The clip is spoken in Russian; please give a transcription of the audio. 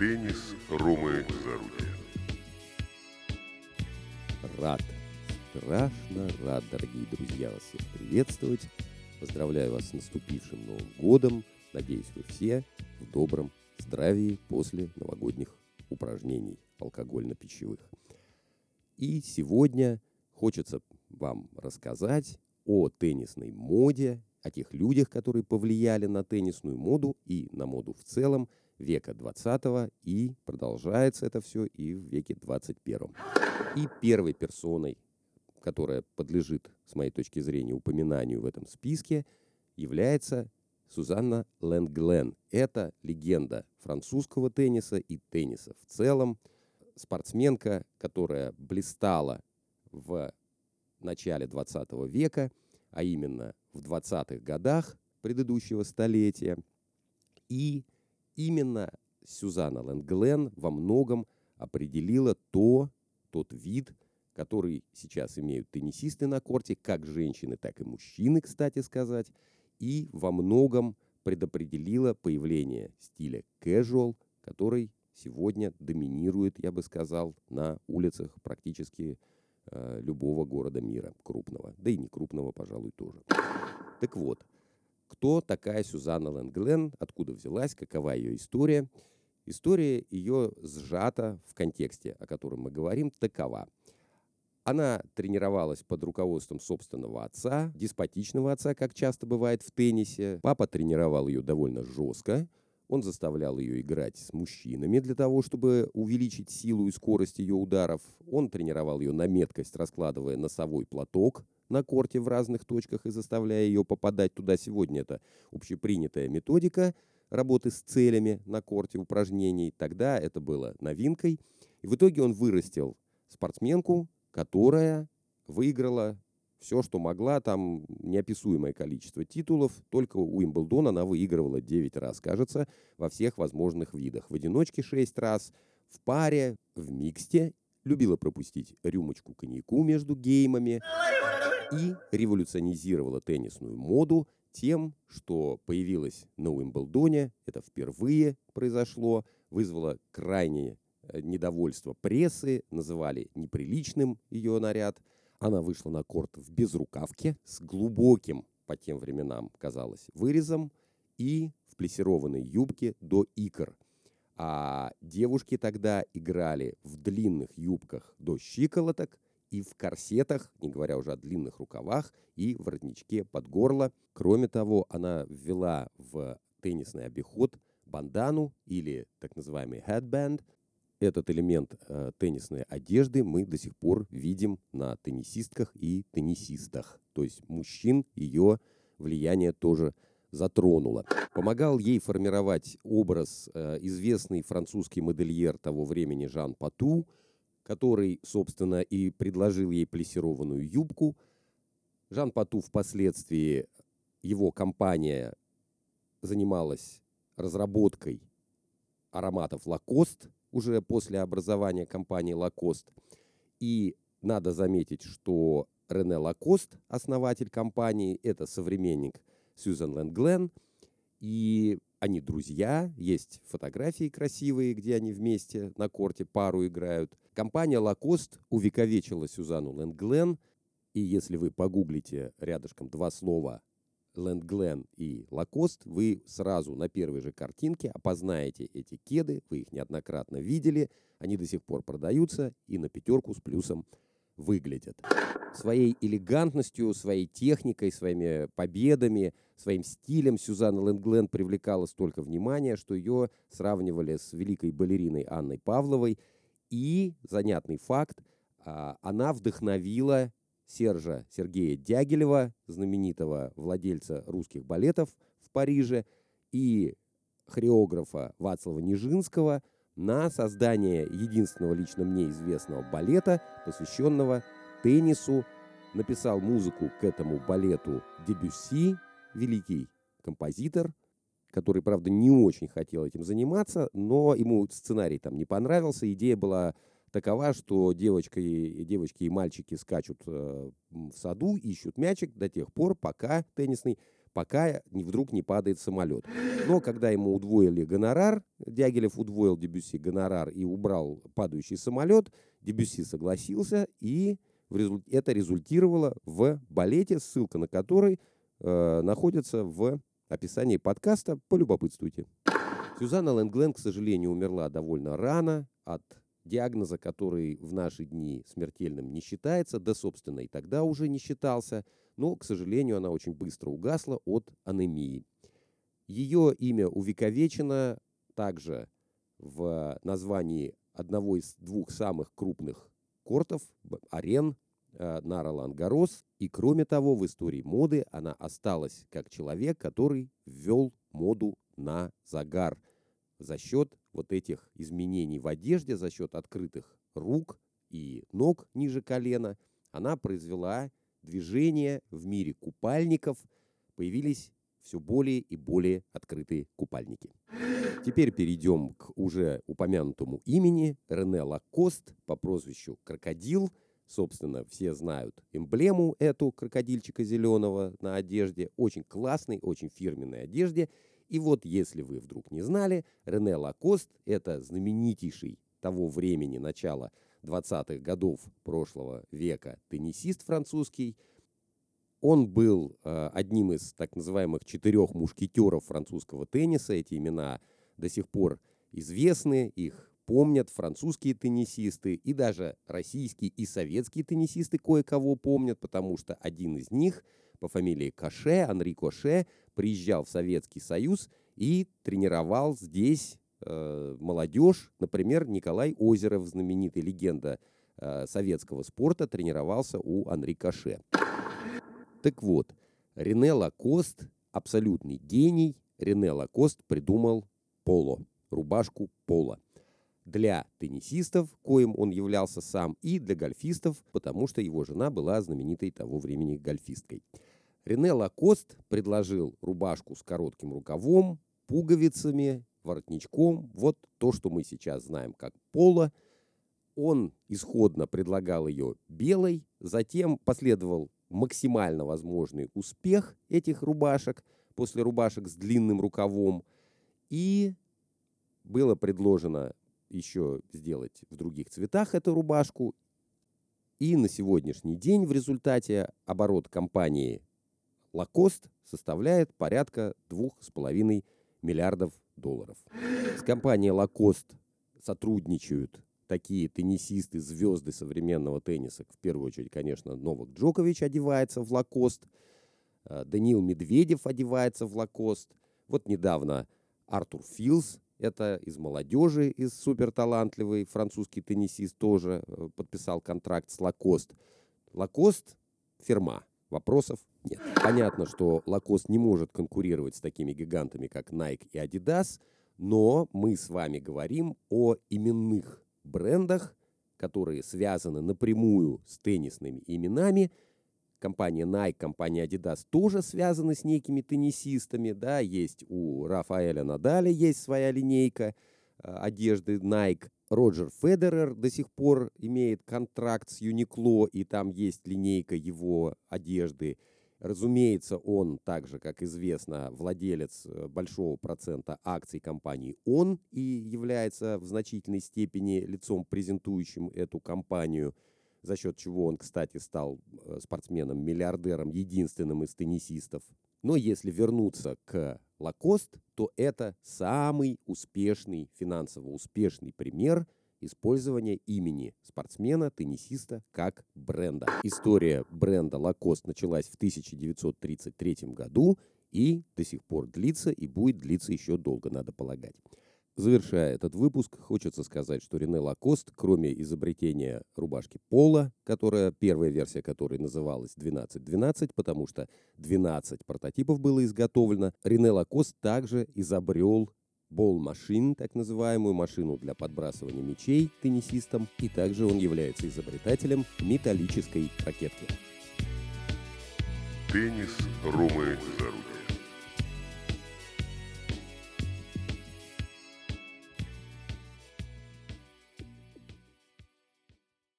Теннис Ромы Зарудия. Рад, страшно рад, дорогие друзья, вас всех приветствовать. Поздравляю вас с наступившим Новым годом. Надеюсь, вы все в добром здравии после новогодних упражнений алкогольно-пищевых. И сегодня хочется вам рассказать о теннисной моде, о тех людях, которые повлияли на теннисную моду и на моду в целом века 20 и продолжается это все и в веке 21. И первой персоной, которая подлежит, с моей точки зрения, упоминанию в этом списке, является Сузанна Лэнгглен. Это легенда французского тенниса и тенниса в целом. Спортсменка, которая блистала в начале 20 века, а именно в 20-х годах предыдущего столетия. И именно Сюзанна Лэнгглен во многом определила то, тот вид, который сейчас имеют теннисисты на корте, как женщины, так и мужчины, кстати сказать, и во многом предопределила появление стиля casual, который сегодня доминирует, я бы сказал, на улицах практически э, любого города мира крупного, да и не крупного, пожалуй, тоже. Так вот, кто такая Сюзанна Лэнгглен, откуда взялась, какова ее история. История ее сжата в контексте, о котором мы говорим, такова. Она тренировалась под руководством собственного отца, деспотичного отца, как часто бывает в теннисе. Папа тренировал ее довольно жестко. Он заставлял ее играть с мужчинами для того, чтобы увеличить силу и скорость ее ударов. Он тренировал ее на меткость, раскладывая носовой платок на корте в разных точках и заставляя ее попадать туда. Сегодня это общепринятая методика работы с целями на корте упражнений. Тогда это было новинкой. И в итоге он вырастил спортсменку, которая выиграла все, что могла, там неописуемое количество титулов. Только у Уимблдона она выигрывала 9 раз, кажется, во всех возможных видах. В одиночке 6 раз, в паре, в миксте. Любила пропустить рюмочку коньяку между геймами и революционизировала теннисную моду тем, что появилась на Уимблдоне, это впервые произошло, вызвало крайнее э, недовольство прессы, называли неприличным ее наряд. Она вышла на корт в безрукавке с глубоким, по тем временам казалось, вырезом и в плессированной юбке до икр. А девушки тогда играли в длинных юбках до щиколоток – и в корсетах, не говоря уже о длинных рукавах, и воротничке под горло. Кроме того, она ввела в теннисный обиход бандану или так называемый headband. Этот элемент э, теннисной одежды мы до сих пор видим на теннисистках и теннисистах. То есть мужчин ее влияние тоже затронуло. Помогал ей формировать образ э, известный французский модельер того времени Жан Пату – который, собственно, и предложил ей плессированную юбку. Жан Пату впоследствии, его компания занималась разработкой ароматов Лакост уже после образования компании Лакост. И надо заметить, что Рене Лакост, основатель компании, это современник Сьюзен Лэнгглен, и они друзья, есть фотографии красивые, где они вместе на корте пару играют. Компания Lacoste увековечила Сюзанну Лэнгглен, и если вы погуглите рядышком два слова Лэнгглен и Lacoste, вы сразу на первой же картинке опознаете эти кеды, вы их неоднократно видели, они до сих пор продаются и на пятерку с плюсом выглядят. Своей элегантностью, своей техникой, своими победами, своим стилем Сюзанна Лэнгглен привлекала столько внимания, что ее сравнивали с великой балериной Анной Павловой. И, занятный факт, а, она вдохновила Сержа Сергея Дягилева, знаменитого владельца русских балетов в Париже, и хореографа Вацлава Нижинского – на создание единственного лично мне известного балета, посвященного теннису. Написал музыку к этому балету Дебюсси, великий композитор, который, правда, не очень хотел этим заниматься, но ему сценарий там не понравился. Идея была такова, что девочка и, девочки и мальчики скачут э, в саду, ищут мячик до тех пор, пока теннисный, пока не, вдруг не падает самолет. Но когда ему удвоили гонорар, Дягилев удвоил Дебюсси гонорар и убрал падающий самолет, Дебюсси согласился, и это результировало в балете, ссылка на который э, находится в описании подкаста. Полюбопытствуйте. Сюзанна Лэнгленд, к сожалению, умерла довольно рано от диагноза, который в наши дни смертельным не считается, да, собственно, и тогда уже не считался, но, к сожалению, она очень быстро угасла от анемии. Ее имя увековечено также в названии одного из двух самых крупных кортов, арен э, на Ролан Гарос. И кроме того, в истории моды она осталась как человек, который ввел моду на загар за счет вот этих изменений в одежде, за счет открытых рук и ног ниже колена. Она произвела движение в мире купальников. Появились все более и более открытые купальники. Теперь перейдем к уже упомянутому имени Рене Лакост по прозвищу Крокодил. Собственно, все знают эмблему эту крокодильчика зеленого на одежде. Очень классной, очень фирменной одежде. И вот, если вы вдруг не знали, Рене Лакост – это знаменитейший того времени, начала 20-х годов прошлого века теннисист французский – он был э, одним из так называемых четырех мушкетеров французского тенниса. Эти имена до сих пор известны, их помнят французские теннисисты и даже российские и советские теннисисты кое-кого помнят, потому что один из них по фамилии Коше, Анри Коше, приезжал в Советский Союз и тренировал здесь э, молодежь. Например, Николай Озеров, знаменитый легенда э, советского спорта, тренировался у Анри Коше. Так вот, Рене Лакост – абсолютный гений. Рене Лакост придумал поло, рубашку поло. Для теннисистов, коим он являлся сам, и для гольфистов, потому что его жена была знаменитой того времени гольфисткой. Рене Лакост предложил рубашку с коротким рукавом, пуговицами, воротничком. Вот то, что мы сейчас знаем как поло. Он исходно предлагал ее белой, затем последовал максимально возможный успех этих рубашек после рубашек с длинным рукавом. И было предложено еще сделать в других цветах эту рубашку. И на сегодняшний день в результате оборот компании Lacoste составляет порядка 2,5 миллиардов долларов. С компанией Lacoste сотрудничают такие теннисисты, звезды современного тенниса, в первую очередь, конечно, Новак Джокович одевается в лакост, э, Даниил Медведев одевается в лакост. Вот недавно Артур Филс, это из молодежи, из суперталантливый французский теннисист, тоже э, подписал контракт с Лакост. Лакост – фирма, вопросов нет. Понятно, что Лакост не может конкурировать с такими гигантами, как Nike и Adidas, но мы с вами говорим о именных брендах, которые связаны напрямую с теннисными именами. Компания Nike, компания Adidas тоже связаны с некими теннисистами. Да, есть у Рафаэля Надаля есть своя линейка э, одежды Nike. Роджер Федерер до сих пор имеет контракт с Uniqlo, и там есть линейка его одежды. Разумеется, он, так же, как известно, владелец э, большого процента акций компании «Он» и является в значительной степени лицом, презентующим эту компанию, за счет чего он, кстати, стал э, спортсменом-миллиардером, единственным из теннисистов. Но если вернуться к Лакост, то это самый успешный, финансово успешный пример – использование имени спортсмена, теннисиста как бренда. История бренда Lacoste началась в 1933 году и до сих пор длится и будет длиться еще долго, надо полагать. Завершая этот выпуск, хочется сказать, что Рене Лакост, кроме изобретения рубашки Пола, которая, первая версия которой называлась 1212, потому что 12 прототипов было изготовлено, Рене Лакост также изобрел бол-машин, так называемую машину для подбрасывания мячей теннисистам, и также он является изобретателем металлической ракетки. Теннис Ромы Зарубин.